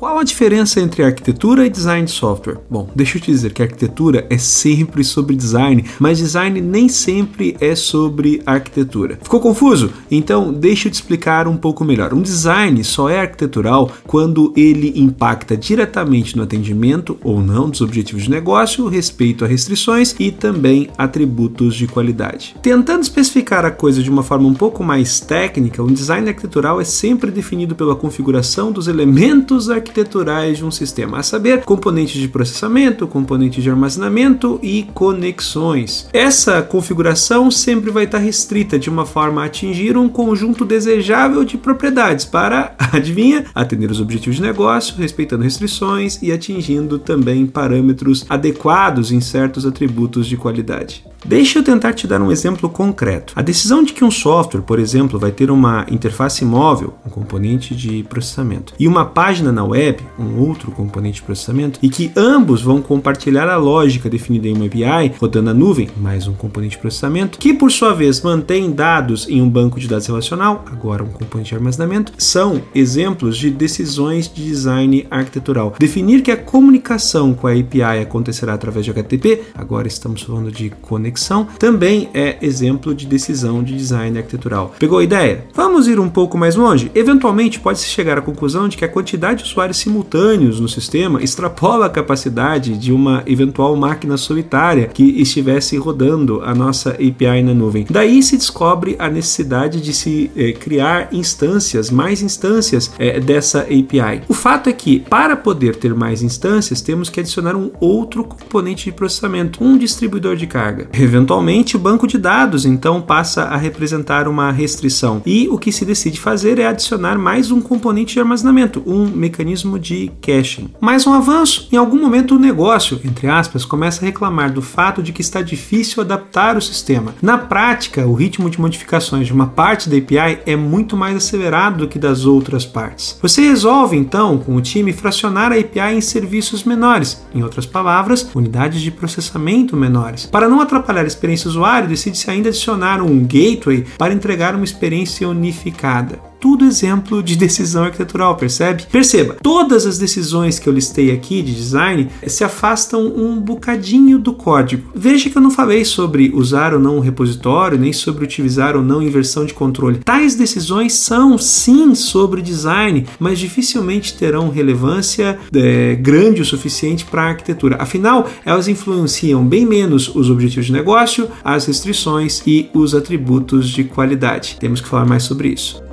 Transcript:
Qual a diferença entre arquitetura e design de software? Bom, deixa eu te dizer que arquitetura é sempre sobre design, mas design nem sempre é sobre arquitetura. Ficou confuso? Então, deixa eu te explicar um pouco melhor. Um design só é arquitetural quando ele impacta diretamente no atendimento ou não dos objetivos de negócio, respeito a restrições e também atributos de qualidade. Tentando especificar a coisa de uma forma um pouco mais técnica, um design arquitetural é sempre definido pela configuração dos elementos arquiteturais arquiteturais de um sistema, a saber, componentes de processamento, componentes de armazenamento e conexões. Essa configuração sempre vai estar restrita de uma forma a atingir um conjunto desejável de propriedades para, adivinha, atender os objetivos de negócio, respeitando restrições e atingindo também parâmetros adequados em certos atributos de qualidade. Deixa eu tentar te dar um exemplo concreto. A decisão de que um software, por exemplo, vai ter uma interface móvel, um componente de processamento, e uma página na web, um outro componente de processamento, e que ambos vão compartilhar a lógica definida em uma API, rodando na nuvem, mais um componente de processamento, que por sua vez mantém dados em um banco de dados relacional, agora um componente de armazenamento, são exemplos de decisões de design arquitetural. Definir que a comunicação com a API acontecerá através de HTTP, agora estamos falando de conexão, também é exemplo de decisão de design arquitetural. Pegou a ideia? Vamos ir um pouco mais longe? Eventualmente pode-se chegar à conclusão de que a quantidade de usuários simultâneos no sistema extrapola a capacidade de uma eventual máquina solitária que estivesse rodando a nossa API na nuvem. Daí se descobre a necessidade de se eh, criar instâncias, mais instâncias eh, dessa API. O fato é que, para poder ter mais instâncias, temos que adicionar um outro componente de processamento, um distribuidor de carga. Eventualmente, o banco de dados então passa a representar uma restrição e o que se decide fazer é adicionar mais um componente de armazenamento, um mecanismo de caching. Mais um avanço, em algum momento o negócio, entre aspas, começa a reclamar do fato de que está difícil adaptar o sistema. Na prática, o ritmo de modificações de uma parte da API é muito mais acelerado do que das outras partes. Você resolve então com o time fracionar a API em serviços menores, em outras palavras, unidades de processamento menores, para não atrapalhar a experiência do usuário, decide-se ainda adicionar um gateway para entregar uma experiência unificada tudo exemplo de decisão arquitetural, percebe? Perceba, todas as decisões que eu listei aqui de design se afastam um bocadinho do código. Veja que eu não falei sobre usar ou não um repositório, nem sobre utilizar ou não inversão de controle. Tais decisões são sim sobre design, mas dificilmente terão relevância é, grande o suficiente para a arquitetura. Afinal, elas influenciam bem menos os objetivos de negócio, as restrições e os atributos de qualidade. Temos que falar mais sobre isso.